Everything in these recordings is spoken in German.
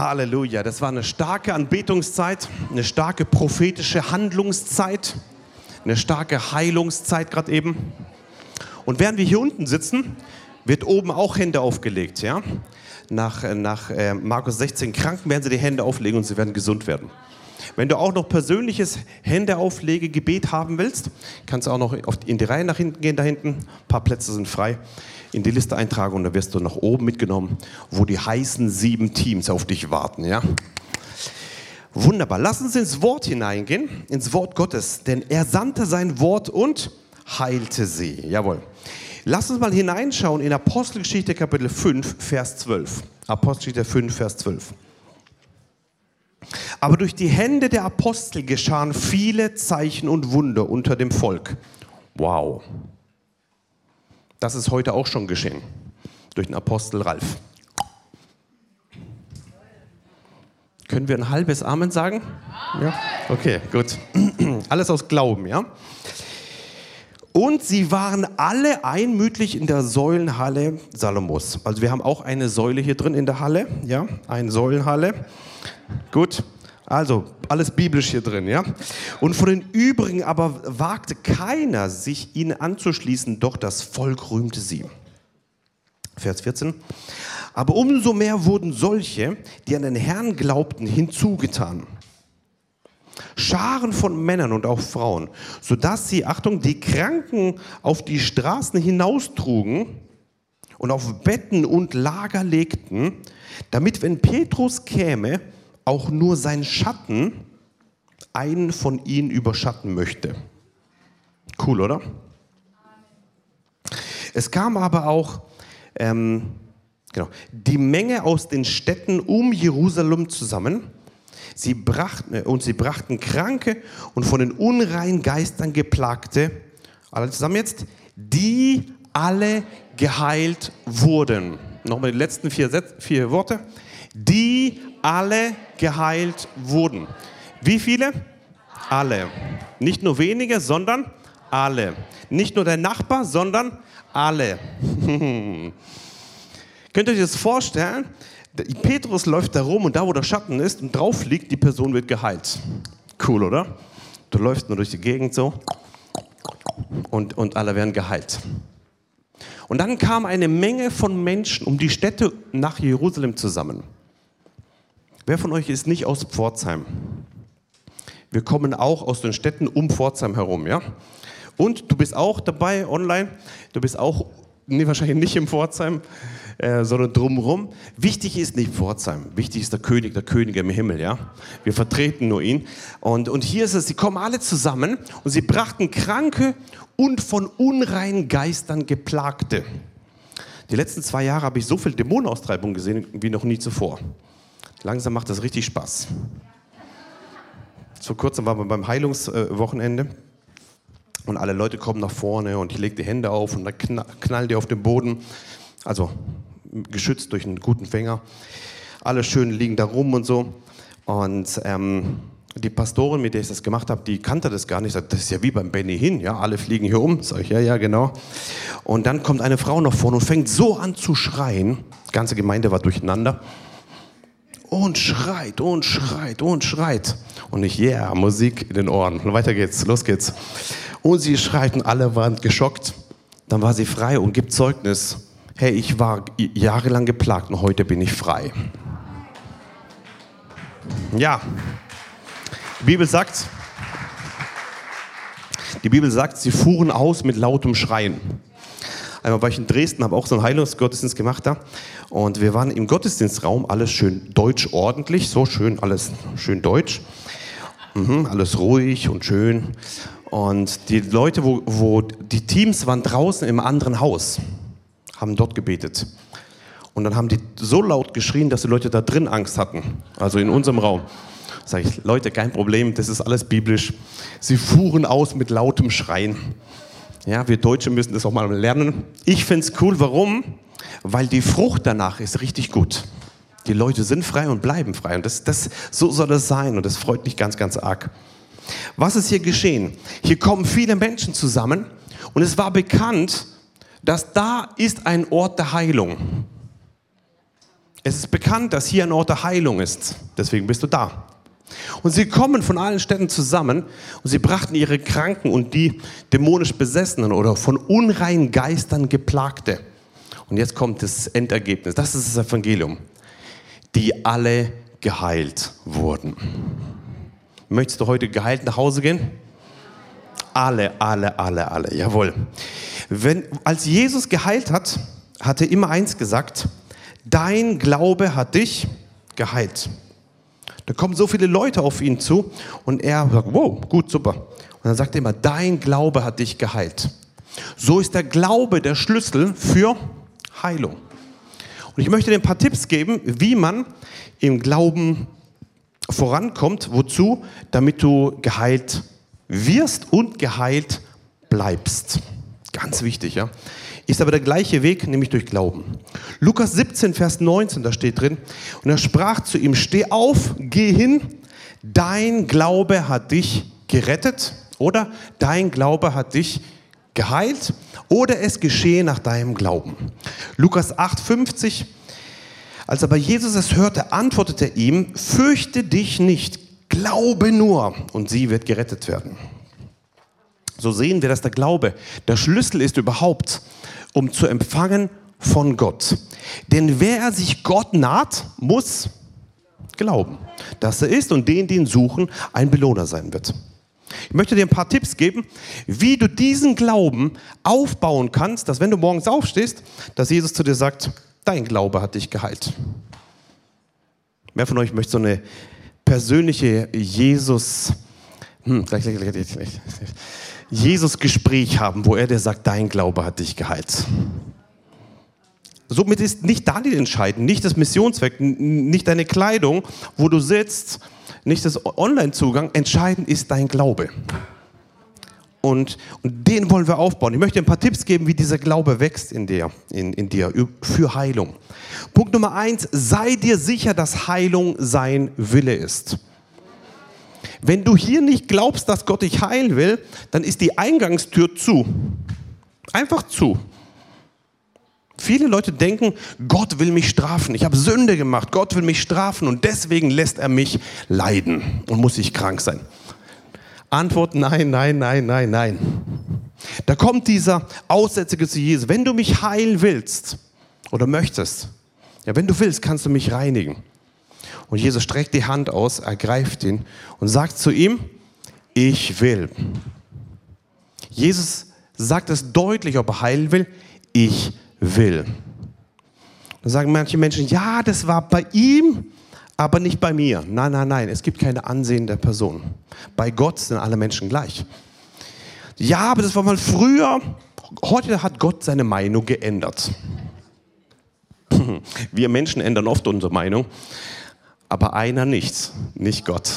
Halleluja, das war eine starke Anbetungszeit, eine starke prophetische Handlungszeit, eine starke Heilungszeit gerade eben. Und während wir hier unten sitzen, wird oben auch Hände aufgelegt, ja? Nach, nach äh, Markus 16 Kranken werden sie die Hände auflegen und sie werden gesund werden. Wenn du auch noch persönliches Händeauflege-Gebet haben willst, kannst du auch noch in die Reihe nach hinten gehen, da hinten. Ein paar Plätze sind frei. In die Liste eintragen und dann wirst du nach oben mitgenommen, wo die heißen sieben Teams auf dich warten, ja? Wunderbar. Lass uns ins Wort hineingehen, ins Wort Gottes, denn er sandte sein Wort und heilte sie. Jawohl. Lass uns mal hineinschauen in Apostelgeschichte Kapitel 5, Vers 12. Apostelgeschichte 5, Vers 12. Aber durch die Hände der Apostel geschahen viele Zeichen und Wunder unter dem Volk. Wow. Das ist heute auch schon geschehen. Durch den Apostel Ralf. Können wir ein halbes Amen sagen? Ja? Okay, gut. Alles aus Glauben, ja? Und sie waren alle einmütig in der Säulenhalle Salomos. Also wir haben auch eine Säule hier drin in der Halle, ja, eine Säulenhalle. Gut, also alles biblisch hier drin, ja. Und von den übrigen aber wagte keiner, sich ihnen anzuschließen, doch das Volk rühmte sie. Vers 14. Aber umso mehr wurden solche, die an den Herrn glaubten, hinzugetan. Scharen von Männern und auch Frauen, sodass sie, Achtung, die Kranken auf die Straßen hinaustrugen und auf Betten und Lager legten, damit, wenn Petrus käme, auch nur sein Schatten einen von ihnen überschatten möchte. Cool, oder? Es kam aber auch ähm, genau, die Menge aus den Städten um Jerusalem zusammen Sie brachten, äh, und sie brachten Kranke und von den unreinen Geistern geplagte, alle zusammen jetzt, die alle geheilt wurden. Nochmal die letzten vier, vier Worte. Die alle geheilt wurden. Wie viele? Alle. Nicht nur wenige, sondern alle. Nicht nur der Nachbar, sondern alle. Könnt ihr euch das vorstellen? Petrus läuft da rum und da, wo der Schatten ist und drauf liegt, die Person wird geheilt. Cool, oder? Du läufst nur durch die Gegend so und, und alle werden geheilt. Und dann kam eine Menge von Menschen um die Städte nach Jerusalem zusammen. Wer von euch ist nicht aus Pforzheim? Wir kommen auch aus den Städten um Pforzheim herum, ja? Und du bist auch dabei online, du bist auch, nee, wahrscheinlich nicht im Pforzheim, äh, sondern drumherum. Wichtig ist nicht Pforzheim, wichtig ist der König, der König im Himmel, ja. Wir vertreten nur ihn. Und, und hier ist es, sie kommen alle zusammen und sie brachten Kranke und von unreinen Geistern Geplagte. Die letzten zwei Jahre habe ich so viel Dämonenaustreibung gesehen wie noch nie zuvor. Langsam macht das richtig Spaß. Vor kurzem waren wir beim Heilungswochenende und alle Leute kommen nach vorne und ich lege die Hände auf und dann knallen die auf den Boden. Also geschützt durch einen guten Fänger. Alle schön liegen da rum und so. Und ähm, die Pastorin, mit der ich das gemacht habe, die kannte das gar nicht. Sagt, das ist ja wie beim Benny hin, ja, alle fliegen hier um. Sag ich, ja, ja, genau. Und dann kommt eine Frau nach vorne und fängt so an zu schreien. Die ganze Gemeinde war durcheinander. Und schreit und schreit und schreit. Und ich, yeah, Musik in den Ohren. Und weiter geht's, los geht's. Und sie schreit und alle waren geschockt. Dann war sie frei und gibt Zeugnis hey, ich war jahrelang geplagt und heute bin ich frei. Ja, die Bibel sagt, die Bibel sagt, sie fuhren aus mit lautem Schreien. Einmal war ich in Dresden, habe auch so einen Heilungsgottesdienst gemacht da. Und wir waren im Gottesdienstraum, alles schön deutsch ordentlich, so schön, alles schön deutsch. Mhm, alles ruhig und schön. Und die Leute, wo, wo die Teams waren draußen im anderen Haus haben dort gebetet. Und dann haben die so laut geschrien, dass die Leute da drin Angst hatten, also in unserem Raum. Sag ich, Leute, kein Problem, das ist alles biblisch. Sie fuhren aus mit lautem Schreien. Ja, wir Deutsche müssen das auch mal lernen. Ich finde es cool, warum? Weil die Frucht danach ist richtig gut. Die Leute sind frei und bleiben frei. Und das, das, so soll es sein. Und das freut mich ganz, ganz arg. Was ist hier geschehen? Hier kommen viele Menschen zusammen. Und es war bekannt, dass da ist ein Ort der Heilung. Es ist bekannt, dass hier ein Ort der Heilung ist. Deswegen bist du da. Und sie kommen von allen Städten zusammen und sie brachten ihre Kranken und die dämonisch Besessenen oder von unreinen Geistern geplagte. Und jetzt kommt das Endergebnis. Das ist das Evangelium. Die alle geheilt wurden. Möchtest du heute geheilt nach Hause gehen? Alle, alle, alle, alle. Jawohl. Wenn, als Jesus geheilt hat, hat er immer eins gesagt: Dein Glaube hat dich geheilt. Da kommen so viele Leute auf ihn zu und er sagt, wow, gut, super. Und dann sagt er immer, dein Glaube hat dich geheilt. So ist der Glaube der Schlüssel für Heilung. Und ich möchte dir ein paar Tipps geben, wie man im Glauben vorankommt. Wozu? Damit du geheilt wirst und geheilt bleibst. Ganz wichtig, ja. Ist aber der gleiche Weg, nämlich durch Glauben. Lukas 17, Vers 19, da steht drin, und er sprach zu ihm, steh auf, geh hin, dein Glaube hat dich gerettet oder dein Glaube hat dich geheilt oder es geschehe nach deinem Glauben. Lukas 8, 50, als aber Jesus es hörte, antwortete er ihm, fürchte dich nicht, glaube nur und sie wird gerettet werden. So sehen wir, dass der Glaube der Schlüssel ist überhaupt, um zu empfangen von Gott. Denn wer sich Gott naht, muss glauben, dass er ist und den, die ihn suchen, ein Belohner sein wird. Ich möchte dir ein paar Tipps geben, wie du diesen Glauben aufbauen kannst, dass wenn du morgens aufstehst, dass Jesus zu dir sagt, dein Glaube hat dich geheilt. Wer von euch möchte so eine persönliche Jesus, hm, gleich, gleich, gleich, gleich, gleich. Jesus-Gespräch haben, wo er dir sagt, dein Glaube hat dich geheilt. Somit ist nicht Daniel entscheidend, nicht das Missionszweck, nicht deine Kleidung, wo du sitzt, nicht das Online-Zugang. Entscheidend ist dein Glaube. Und, und, den wollen wir aufbauen. Ich möchte ein paar Tipps geben, wie dieser Glaube wächst in dir, in, in dir für Heilung. Punkt Nummer eins, sei dir sicher, dass Heilung sein Wille ist. Wenn du hier nicht glaubst, dass Gott dich heilen will, dann ist die Eingangstür zu. Einfach zu. Viele Leute denken, Gott will mich strafen. Ich habe Sünde gemacht. Gott will mich strafen und deswegen lässt er mich leiden und muss ich krank sein. Antwort nein, nein, nein, nein, nein. Da kommt dieser Aussätzige zu Jesus. Wenn du mich heilen willst oder möchtest, ja, wenn du willst, kannst du mich reinigen. Und Jesus streckt die Hand aus, ergreift ihn und sagt zu ihm, ich will. Jesus sagt es deutlich, ob er heilen will, ich will. Dann sagen manche Menschen, ja, das war bei ihm, aber nicht bei mir. Nein, nein, nein, es gibt keine Ansehen der Person. Bei Gott sind alle Menschen gleich. Ja, aber das war mal früher. Heute hat Gott seine Meinung geändert. Wir Menschen ändern oft unsere Meinung aber einer nichts, nicht Gott.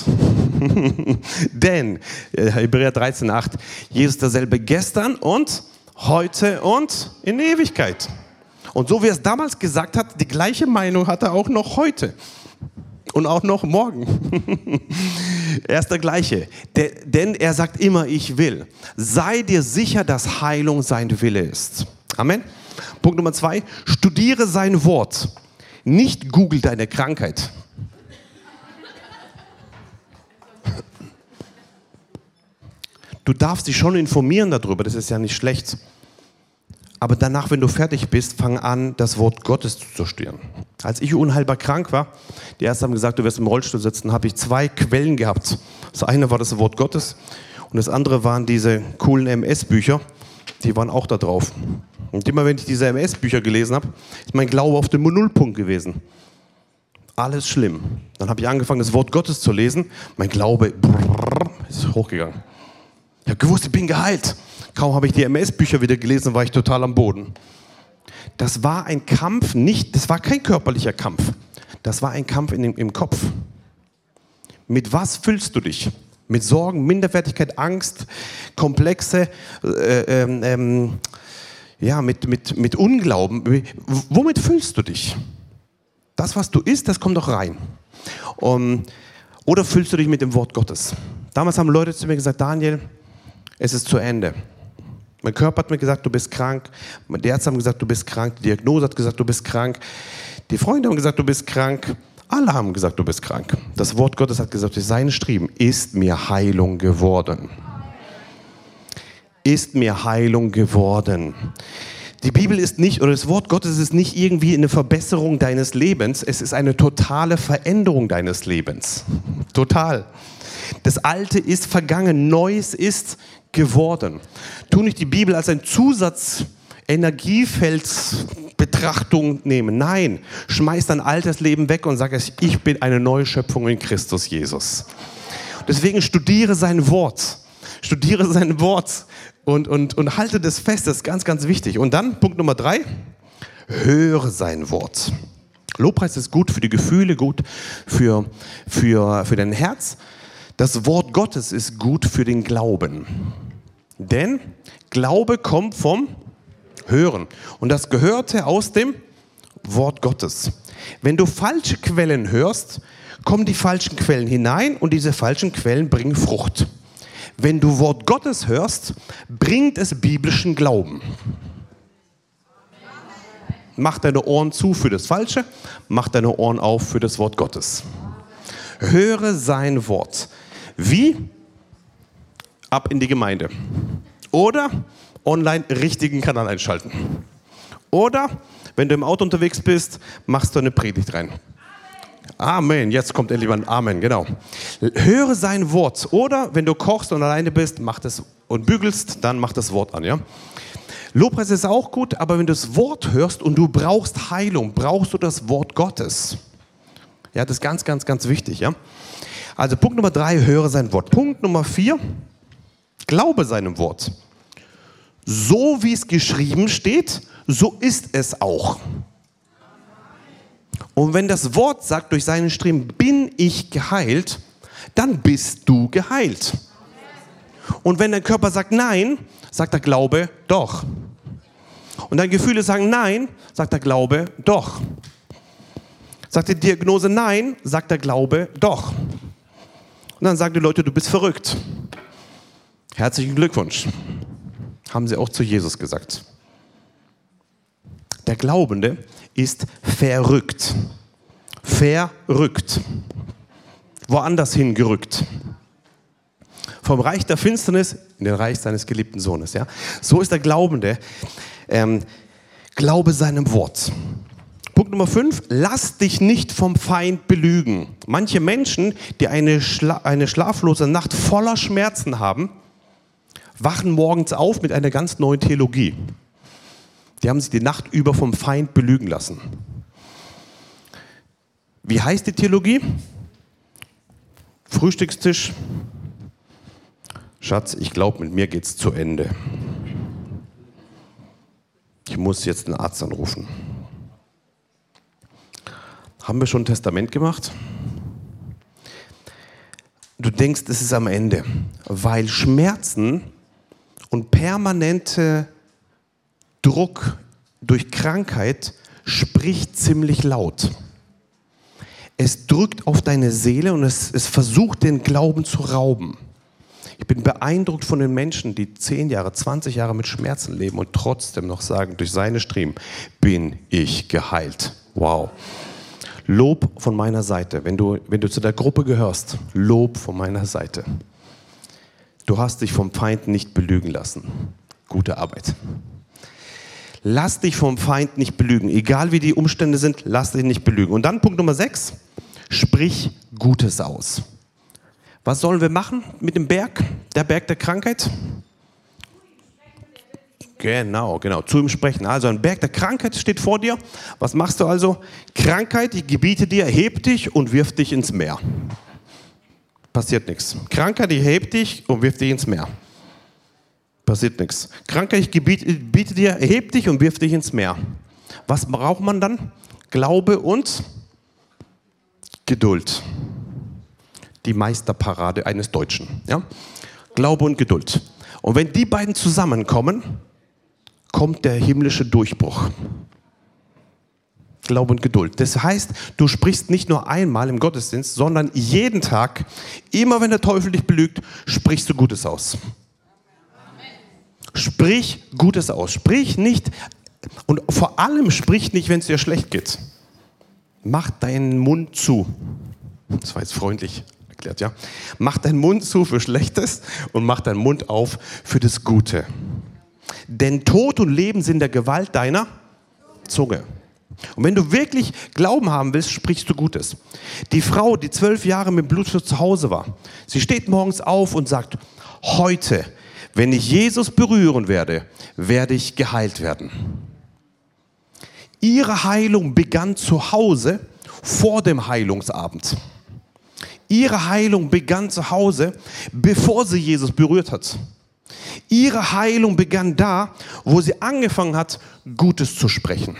Denn, äh, Hebräer 13,8, Jesus derselbe gestern und heute und in Ewigkeit. Und so wie er es damals gesagt hat, die gleiche Meinung hat er auch noch heute. Und auch noch morgen. er ist der gleiche. Der, denn er sagt immer, ich will. Sei dir sicher, dass Heilung sein Wille ist. Amen. Punkt Nummer zwei, studiere sein Wort. Nicht google deine Krankheit. Du darfst dich schon informieren darüber, das ist ja nicht schlecht. Aber danach, wenn du fertig bist, fang an, das Wort Gottes zu studieren. Als ich unheilbar krank war, die ersten haben gesagt, du wirst im Rollstuhl sitzen, habe ich zwei Quellen gehabt. Das eine war das Wort Gottes und das andere waren diese coolen MS-Bücher, die waren auch da drauf. Und immer wenn ich diese MS-Bücher gelesen habe, ist mein Glaube auf dem Nullpunkt gewesen. Alles schlimm. Dann habe ich angefangen, das Wort Gottes zu lesen. Mein Glaube brrr, ist hochgegangen. Ich habe gewusst, ich bin geheilt. Kaum habe ich die MS-Bücher wieder gelesen, war ich total am Boden. Das war ein Kampf, nicht, das war kein körperlicher Kampf. Das war ein Kampf in im Kopf. Mit was füllst du dich? Mit Sorgen, Minderwertigkeit, Angst, Komplexe, äh, ähm, ähm, ja, mit, mit, mit Unglauben. Womit füllst du dich? Das, was du isst, das kommt doch rein. Um, oder füllst du dich mit dem Wort Gottes? Damals haben Leute zu mir gesagt, Daniel, es ist zu Ende. Mein Körper hat mir gesagt, du bist krank. Die Ärzte haben gesagt, du bist krank. Die Diagnose hat gesagt, du bist krank. Die Freunde haben gesagt, du bist krank. Alle haben gesagt, du bist krank. Das Wort Gottes hat gesagt, durch seine Striemen ist mir Heilung geworden. Ist mir Heilung geworden. Die Bibel ist nicht, oder das Wort Gottes ist nicht irgendwie eine Verbesserung deines Lebens, es ist eine totale Veränderung deines Lebens. Total. Das Alte ist vergangen, Neues ist geworden. Tu nicht die Bibel als ein Zusatz Energiefeldsbetrachtung nehmen. Nein, schmeiß dein altes Leben weg und sag, ich bin eine neue Schöpfung in Christus Jesus. Deswegen studiere sein Wort. Studiere sein Wort und, und, und halte das fest, das ist ganz, ganz wichtig. Und dann Punkt Nummer drei, höre sein Wort. Lobpreis ist gut für die Gefühle, gut für, für, für dein Herz. Das Wort Gottes ist gut für den Glauben. Denn Glaube kommt vom Hören. Und das gehörte aus dem Wort Gottes. Wenn du falsche Quellen hörst, kommen die falschen Quellen hinein und diese falschen Quellen bringen Frucht. Wenn du Wort Gottes hörst, bringt es biblischen Glauben. Mach deine Ohren zu für das Falsche, mach deine Ohren auf für das Wort Gottes. Höre sein Wort. Wie? Ab in die Gemeinde. Oder online richtigen Kanal einschalten. Oder wenn du im Auto unterwegs bist, machst du eine Predigt rein. Amen. Jetzt kommt endlich mal ein Amen, genau. Höre sein Wort. Oder wenn du kochst und alleine bist, mach das und bügelst, dann mach das Wort an, ja. Lobpreis ist auch gut, aber wenn du das Wort hörst und du brauchst Heilung, brauchst du das Wort Gottes. Ja, das ist ganz, ganz, ganz wichtig, ja. Also Punkt Nummer drei, höre sein Wort. Punkt Nummer vier, glaube seinem Wort. So wie es geschrieben steht, so ist es auch. Und wenn das Wort sagt, durch seinen Streben bin ich geheilt, dann bist du geheilt. Und wenn dein Körper sagt nein, sagt der Glaube doch. Und deine Gefühle sagen nein, sagt der Glaube doch. Sagt die Diagnose nein, sagt der Glaube doch. Und dann sagen die Leute, du bist verrückt. Herzlichen Glückwunsch. Haben sie auch zu Jesus gesagt. Der Glaubende ist verrückt. Verrückt. Woanders hingerückt. Vom Reich der Finsternis in den Reich seines geliebten Sohnes. Ja? So ist der Glaubende. Ähm, glaube seinem Wort. Punkt Nummer 5, lass dich nicht vom Feind belügen. Manche Menschen, die eine, Schla eine schlaflose Nacht voller Schmerzen haben, wachen morgens auf mit einer ganz neuen Theologie. Die haben sich die Nacht über vom Feind belügen lassen. Wie heißt die Theologie? Frühstückstisch. Schatz, ich glaube, mit mir geht es zu Ende. Ich muss jetzt einen Arzt anrufen. Haben wir schon ein Testament gemacht? Du denkst, es ist am Ende, weil Schmerzen und permanente Druck durch Krankheit spricht ziemlich laut. Es drückt auf deine Seele und es, es versucht, den Glauben zu rauben. Ich bin beeindruckt von den Menschen, die 10 Jahre, 20 Jahre mit Schmerzen leben und trotzdem noch sagen, durch seine Striemen bin ich geheilt. Wow. Lob von meiner Seite. Wenn du, wenn du zu der Gruppe gehörst, Lob von meiner Seite. Du hast dich vom Feind nicht belügen lassen. Gute Arbeit. Lass dich vom Feind nicht belügen. Egal wie die Umstände sind, lass dich nicht belügen. Und dann Punkt Nummer 6. Sprich Gutes aus. Was sollen wir machen mit dem Berg? Der Berg der Krankheit? Genau, genau, zu ihm sprechen. Also ein Berg der Krankheit steht vor dir. Was machst du also? Krankheit, ich gebiete dir, heb dich und wirf dich ins Meer. Passiert nichts. Krankheit, ich heb dich und wirf dich ins Meer. Passiert nichts. Krankheit, ich gebiete dir, heb dich und wirf dich ins Meer. Was braucht man dann? Glaube und Geduld. Die Meisterparade eines Deutschen. Ja? Glaube und Geduld. Und wenn die beiden zusammenkommen, kommt der himmlische Durchbruch. Glaube und Geduld. Das heißt, du sprichst nicht nur einmal im Gottesdienst, sondern jeden Tag, immer wenn der Teufel dich belügt, sprichst du Gutes aus. Sprich Gutes aus. Sprich nicht, und vor allem sprich nicht, wenn es dir schlecht geht. mach deinen Mund zu. Das war jetzt freundlich erklärt, ja. Mach deinen Mund zu für Schlechtes und mach deinen Mund auf für das Gute. Denn Tod und Leben sind der Gewalt deiner Zunge. Und wenn du wirklich Glauben haben willst, sprichst du Gutes. Die Frau, die zwölf Jahre mit Blutfluss zu Hause war, sie steht morgens auf und sagt, heute, wenn ich Jesus berühren werde, werde ich geheilt werden. Ihre Heilung begann zu Hause vor dem Heilungsabend. Ihre Heilung begann zu Hause, bevor sie Jesus berührt hat. Ihre Heilung begann da, wo sie angefangen hat, Gutes zu sprechen.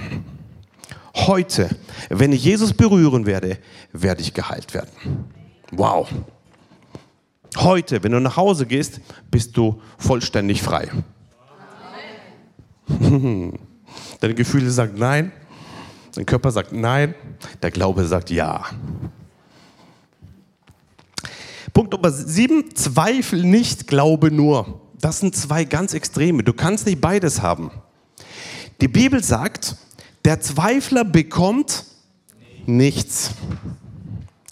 Heute, wenn ich Jesus berühren werde, werde ich geheilt werden. Wow. Heute, wenn du nach Hause gehst, bist du vollständig frei. Deine Gefühle sagen nein, dein Körper sagt nein, der Glaube sagt ja. Punkt Nummer sieben, Zweifel nicht, glaube nur. Das sind zwei ganz Extreme. Du kannst nicht beides haben. Die Bibel sagt, der Zweifler bekommt nichts.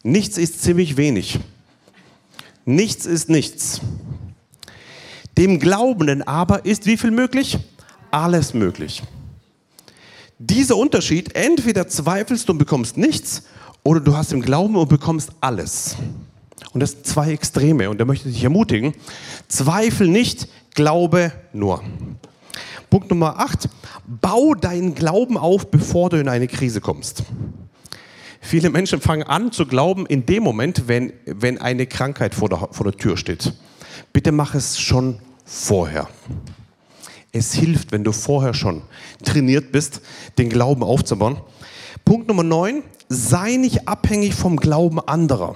Nichts ist ziemlich wenig. Nichts ist nichts. Dem Glaubenden aber ist wie viel möglich? Alles möglich. Dieser Unterschied, entweder zweifelst du und bekommst nichts oder du hast im Glauben und bekommst alles. Und das sind zwei Extreme. Und da möchte ich dich ermutigen, zweifel nicht, glaube nur. Punkt Nummer 8, bau deinen Glauben auf, bevor du in eine Krise kommst. Viele Menschen fangen an zu glauben in dem Moment, wenn, wenn eine Krankheit vor der, vor der Tür steht. Bitte mach es schon vorher. Es hilft, wenn du vorher schon trainiert bist, den Glauben aufzubauen. Punkt Nummer 9, sei nicht abhängig vom Glauben anderer.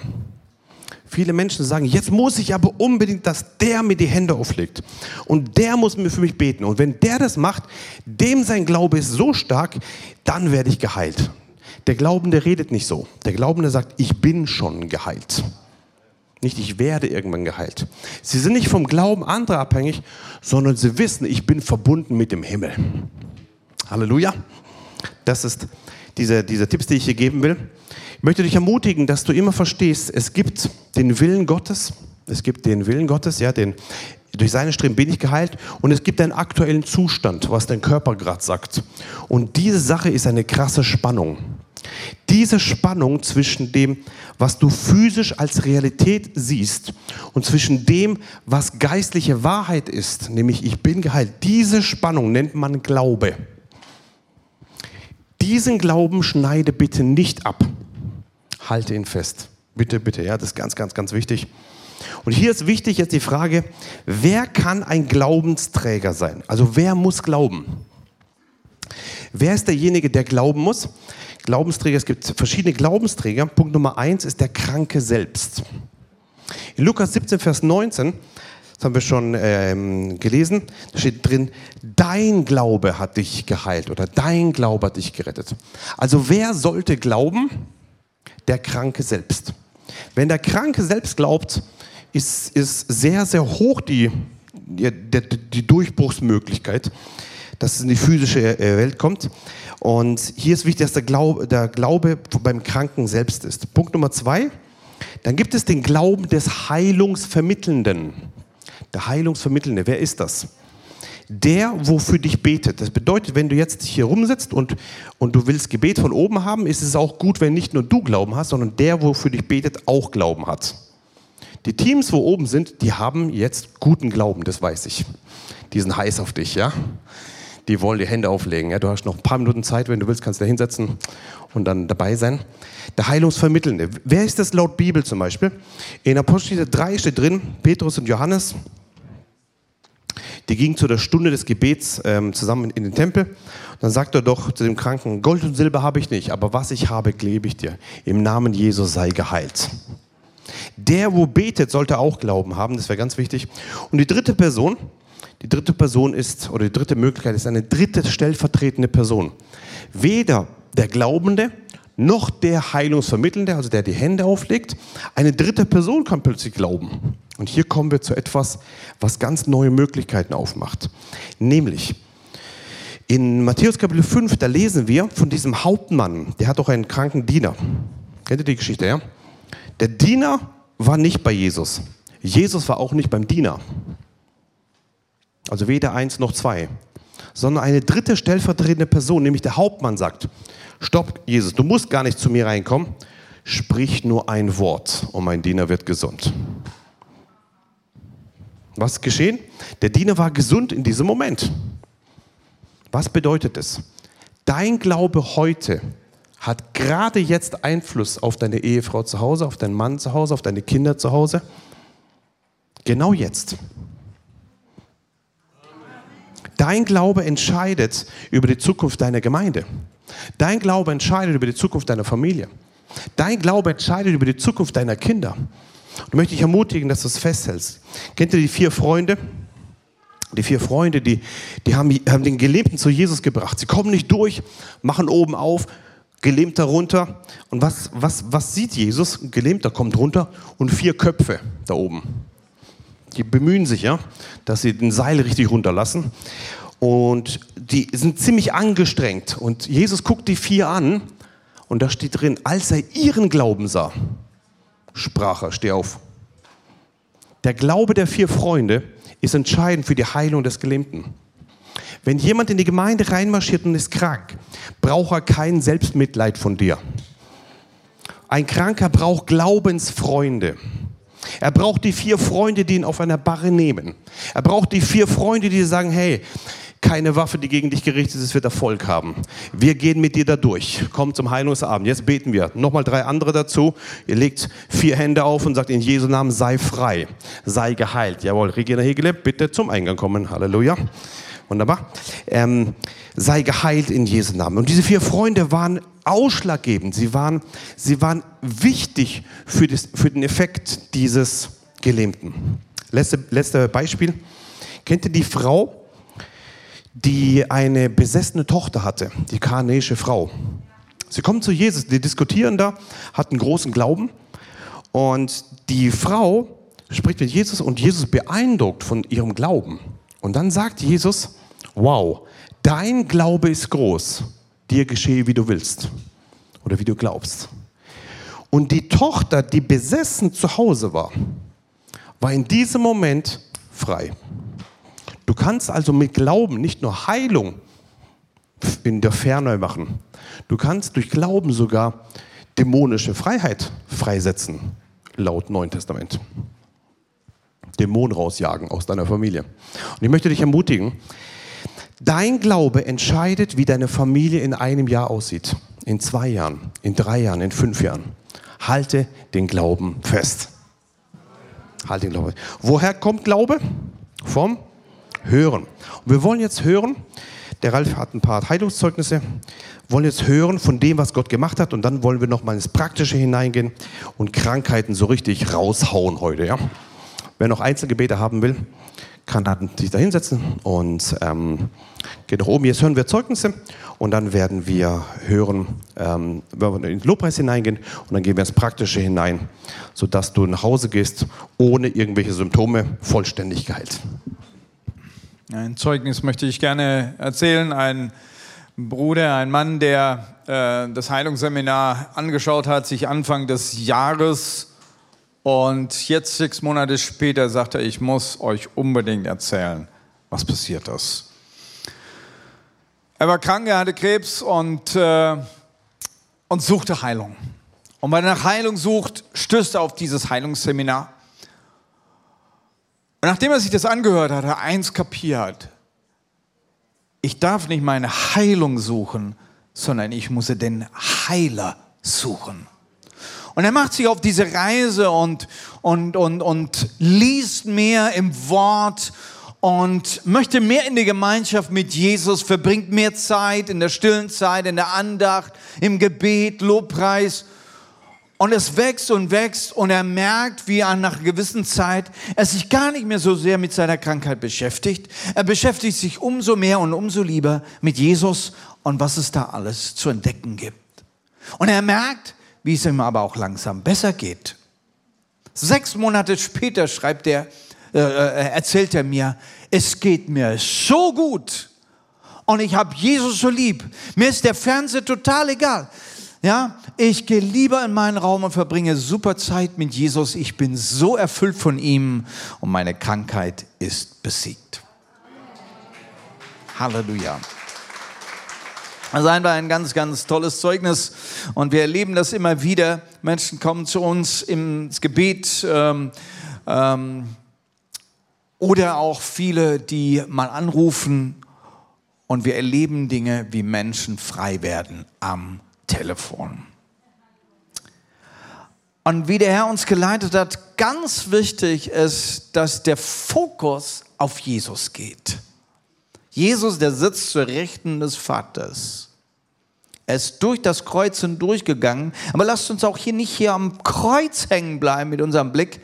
Viele Menschen sagen, jetzt muss ich aber unbedingt, dass der mir die Hände auflegt. Und der muss mir für mich beten. Und wenn der das macht, dem sein Glaube ist so stark, dann werde ich geheilt. Der Glaubende redet nicht so. Der Glaubende sagt, ich bin schon geheilt. Nicht, ich werde irgendwann geheilt. Sie sind nicht vom Glauben anderer abhängig, sondern sie wissen, ich bin verbunden mit dem Himmel. Halleluja. Das ist dieser, dieser Tipps, die ich hier geben will. Ich möchte dich ermutigen, dass du immer verstehst, es gibt den Willen Gottes, es gibt den Willen Gottes, ja, den, durch seine Streben bin ich geheilt und es gibt einen aktuellen Zustand, was dein Körper gerade sagt. Und diese Sache ist eine krasse Spannung. Diese Spannung zwischen dem, was du physisch als Realität siehst und zwischen dem, was geistliche Wahrheit ist, nämlich ich bin geheilt, diese Spannung nennt man Glaube. Diesen Glauben schneide bitte nicht ab halte ihn fest. Bitte, bitte, ja, das ist ganz, ganz, ganz wichtig. Und hier ist wichtig jetzt die Frage, wer kann ein Glaubensträger sein? Also wer muss glauben? Wer ist derjenige, der glauben muss? Glaubensträger, es gibt verschiedene Glaubensträger. Punkt Nummer eins ist der Kranke selbst. In Lukas 17, Vers 19, das haben wir schon ähm, gelesen, da steht drin, dein Glaube hat dich geheilt oder dein Glaube hat dich gerettet. Also wer sollte glauben? der Kranke selbst. Wenn der Kranke selbst glaubt, ist, ist sehr, sehr hoch die, die, die Durchbruchsmöglichkeit, dass es in die physische äh, Welt kommt. Und hier ist wichtig, dass der Glaube, der Glaube beim Kranken selbst ist. Punkt Nummer zwei, dann gibt es den Glauben des Heilungsvermittelnden. Der Heilungsvermittelnde, wer ist das? der, wofür dich betet. Das bedeutet, wenn du jetzt hier rumsitzt und, und du willst Gebet von oben haben, ist es auch gut, wenn nicht nur du Glauben hast, sondern der, wofür dich betet, auch Glauben hat. Die Teams, wo oben sind, die haben jetzt guten Glauben, das weiß ich. Die sind heiß auf dich, ja. Die wollen die Hände auflegen. Ja? Du hast noch ein paar Minuten Zeit, wenn du willst, kannst du da hinsetzen und dann dabei sein. Der Heilungsvermittelnde. Wer ist das laut Bibel zum Beispiel? In Apostel 3 steht drin, Petrus und Johannes, die gingen zu der Stunde des Gebets ähm, zusammen in den Tempel. Dann sagt er doch zu dem Kranken, Gold und Silber habe ich nicht, aber was ich habe, gebe ich dir. Im Namen Jesus sei geheilt. Der, wo betet, sollte auch Glauben haben, das wäre ganz wichtig. Und die dritte Person, die dritte Person ist, oder die dritte Möglichkeit ist eine dritte stellvertretende Person. Weder der Glaubende noch der Heilungsvermittelnde, also der die Hände auflegt. Eine dritte Person kann plötzlich glauben. Und hier kommen wir zu etwas, was ganz neue Möglichkeiten aufmacht. Nämlich, In Matthäus Kapitel 5, da lesen wir von diesem Hauptmann, der hat doch einen kranken Diener. Kennt ihr die Geschichte, ja? Der Diener war nicht bei Jesus. Jesus war auch nicht beim Diener. Also weder eins noch zwei. Sondern eine dritte stellvertretende Person, nämlich der Hauptmann, sagt: Stopp, Jesus, du musst gar nicht zu mir reinkommen. Sprich nur ein Wort und mein Diener wird gesund. Was ist geschehen? Der Diener war gesund in diesem Moment. Was bedeutet es? Dein Glaube heute hat gerade jetzt Einfluss auf deine Ehefrau zu Hause, auf deinen Mann zu Hause, auf deine Kinder zu Hause. Genau jetzt. Dein Glaube entscheidet über die Zukunft deiner Gemeinde. Dein Glaube entscheidet über die Zukunft deiner Familie. Dein Glaube entscheidet über die Zukunft deiner Kinder. Und möchte dich ermutigen, dass du es festhältst. Kennt ihr die vier Freunde? Die vier Freunde, die, die haben, haben den Gelähmten zu Jesus gebracht. Sie kommen nicht durch, machen oben auf, Gelähmter runter. Und was, was, was sieht Jesus? Ein Gelähmter kommt runter und vier Köpfe da oben. Die bemühen sich ja, dass sie den Seil richtig runterlassen. Und die sind ziemlich angestrengt. Und Jesus guckt die vier an und da steht drin, als er ihren Glauben sah, sprach er, steh auf. Der Glaube der vier Freunde ist entscheidend für die Heilung des Gelähmten. Wenn jemand in die Gemeinde reinmarschiert und ist krank, braucht er kein Selbstmitleid von dir. Ein Kranker braucht Glaubensfreunde. Er braucht die vier Freunde, die ihn auf einer Barre nehmen. Er braucht die vier Freunde, die sagen, hey, keine Waffe, die gegen dich gerichtet ist, wird Erfolg haben. Wir gehen mit dir da durch. Komm zum Heilungsabend. Jetzt beten wir. Nochmal drei andere dazu. Ihr legt vier Hände auf und sagt in Jesu Namen, sei frei, sei geheilt. Jawohl, Regina Hegele, bitte zum Eingang kommen. Halleluja. Wunderbar. Ähm, sei geheilt in Jesu Namen. Und diese vier Freunde waren ausschlaggebend. Sie waren, sie waren wichtig für, das, für den Effekt dieses Gelähmten. Letzte, letzte Beispiel. Kennt ihr die Frau, die eine besessene Tochter hatte, die kanäische Frau. Sie kommen zu Jesus, die diskutieren da, hat einen großen Glauben und die Frau spricht mit Jesus und Jesus beeindruckt von ihrem Glauben. Und dann sagt Jesus, wow, dein Glaube ist groß, dir geschehe, wie du willst oder wie du glaubst. Und die Tochter, die besessen zu Hause war, war in diesem Moment frei. Du kannst also mit Glauben nicht nur Heilung in der Ferne machen, du kannst durch Glauben sogar dämonische Freiheit freisetzen, laut Neuen Testament. Dämonen rausjagen aus deiner Familie. Und ich möchte dich ermutigen, dein Glaube entscheidet, wie deine Familie in einem Jahr aussieht, in zwei Jahren, in drei Jahren, in fünf Jahren. Halte den Glauben fest. Halte den Glauben. Woher kommt Glaube? Vom hören. Und wir wollen jetzt hören, der Ralf hat ein paar Heilungszeugnisse, wollen jetzt hören von dem, was Gott gemacht hat und dann wollen wir noch mal ins Praktische hineingehen und Krankheiten so richtig raushauen heute. Ja? Wer noch Einzelgebete haben will, kann sich da hinsetzen und ähm, geht nach oben. Jetzt hören wir Zeugnisse und dann werden wir hören, ähm, wenn wir in den Lobpreis hineingehen und dann gehen wir ins Praktische hinein, sodass du nach Hause gehst ohne irgendwelche Symptome vollständig geheilt. Ein Zeugnis möchte ich gerne erzählen. Ein Bruder, ein Mann, der äh, das Heilungsseminar angeschaut hat, sich Anfang des Jahres und jetzt sechs Monate später sagt er, ich muss euch unbedingt erzählen, was passiert ist. Er war krank, er hatte Krebs und, äh, und suchte Heilung. Und weil er nach Heilung sucht, stößt er auf dieses Heilungsseminar. Und nachdem er sich das angehört hat, hat er eins kapiert. Ich darf nicht meine Heilung suchen, sondern ich muss den Heiler suchen. Und er macht sich auf diese Reise und, und, und, und liest mehr im Wort und möchte mehr in die Gemeinschaft mit Jesus, verbringt mehr Zeit in der stillen Zeit, in der Andacht, im Gebet, Lobpreis. Und es wächst und wächst und er merkt, wie er nach einer gewissen Zeit er sich gar nicht mehr so sehr mit seiner Krankheit beschäftigt. Er beschäftigt sich umso mehr und umso lieber mit Jesus und was es da alles zu entdecken gibt. Und er merkt, wie es ihm aber auch langsam besser geht. Sechs Monate später schreibt er, äh, äh erzählt er mir, es geht mir so gut Und ich habe Jesus so lieb. Mir ist der Fernseher total egal. Ja, ich gehe lieber in meinen Raum und verbringe super Zeit mit Jesus. Ich bin so erfüllt von ihm und meine Krankheit ist besiegt. Halleluja. Ist einfach ein ganz, ganz tolles Zeugnis und wir erleben das immer wieder. Menschen kommen zu uns ins Gebet ähm, ähm, oder auch viele, die mal anrufen und wir erleben Dinge, wie Menschen frei werden am Telefon. Und wie der Herr uns geleitet hat, ganz wichtig ist, dass der Fokus auf Jesus geht. Jesus, der sitzt zur Rechten des Vaters. Er ist durch das Kreuz hindurchgegangen. Aber lasst uns auch hier nicht hier am Kreuz hängen bleiben mit unserem Blick,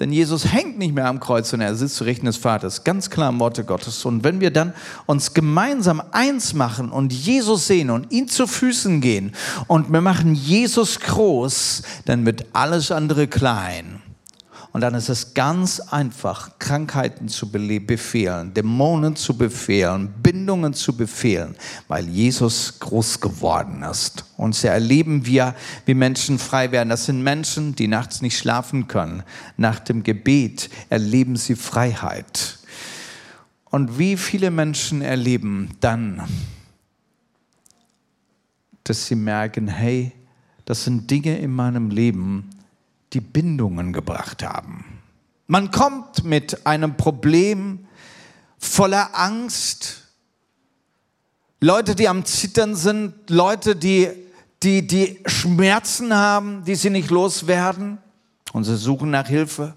denn Jesus hängt nicht mehr am Kreuz, sondern er sitzt zu Rechten des Vaters. Ganz klar im Worte Gottes. Und wenn wir dann uns gemeinsam eins machen und Jesus sehen und ihn zu Füßen gehen und wir machen Jesus groß, dann wird alles andere klein. Und dann ist es ganz einfach, Krankheiten zu befehlen, Dämonen zu befehlen, Bindungen zu befehlen, weil Jesus groß geworden ist. Und so erleben wir, wie Menschen frei werden. Das sind Menschen, die nachts nicht schlafen können. Nach dem Gebet erleben sie Freiheit. Und wie viele Menschen erleben dann, dass sie merken, hey, das sind Dinge in meinem Leben, die Bindungen gebracht haben. Man kommt mit einem Problem voller Angst. Leute, die am Zittern sind, Leute, die, die, die Schmerzen haben, die sie nicht loswerden und sie suchen nach Hilfe.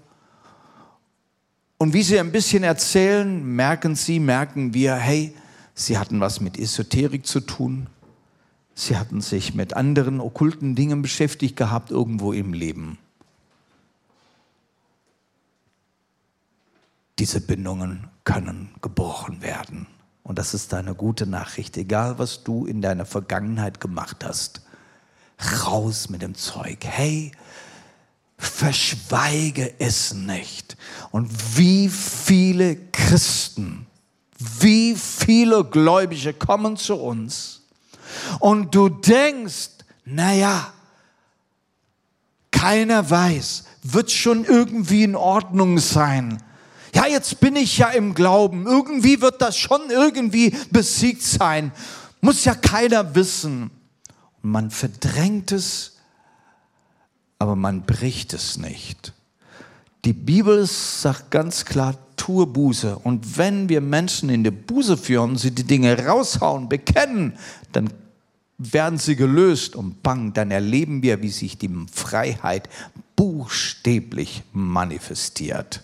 Und wie sie ein bisschen erzählen, merken sie, merken wir, hey, sie hatten was mit Esoterik zu tun. Sie hatten sich mit anderen okkulten Dingen beschäftigt gehabt irgendwo im Leben. Diese Bindungen können gebrochen werden. Und das ist eine gute Nachricht, egal was du in deiner Vergangenheit gemacht hast. Raus mit dem Zeug. Hey, verschweige es nicht. Und wie viele Christen, wie viele Gläubige kommen zu uns und du denkst, naja, keiner weiß, wird schon irgendwie in Ordnung sein ja, jetzt bin ich ja im Glauben, irgendwie wird das schon irgendwie besiegt sein. Muss ja keiner wissen. Und man verdrängt es, aber man bricht es nicht. Die Bibel sagt ganz klar, tue Buße. Und wenn wir Menschen in die Buße führen, sie die Dinge raushauen, bekennen, dann werden sie gelöst und bang, dann erleben wir, wie sich die Freiheit buchstäblich manifestiert.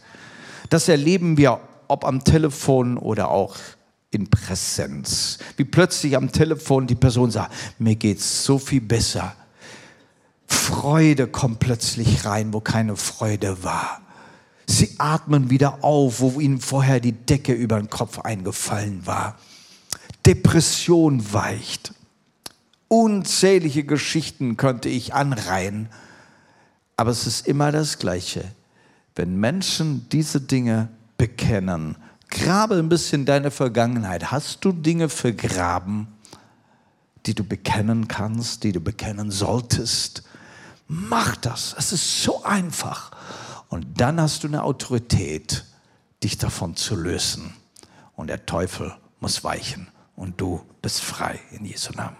Das erleben wir, ob am Telefon oder auch in Präsenz. Wie plötzlich am Telefon die Person sagt, mir geht's so viel besser. Freude kommt plötzlich rein, wo keine Freude war. Sie atmen wieder auf, wo ihnen vorher die Decke über den Kopf eingefallen war. Depression weicht. Unzählige Geschichten könnte ich anreihen, aber es ist immer das Gleiche. Wenn Menschen diese Dinge bekennen, grabe ein bisschen deine Vergangenheit. Hast du Dinge vergraben, die du bekennen kannst, die du bekennen solltest? Mach das. Es ist so einfach. Und dann hast du eine Autorität, dich davon zu lösen. Und der Teufel muss weichen. Und du bist frei in Jesu Namen.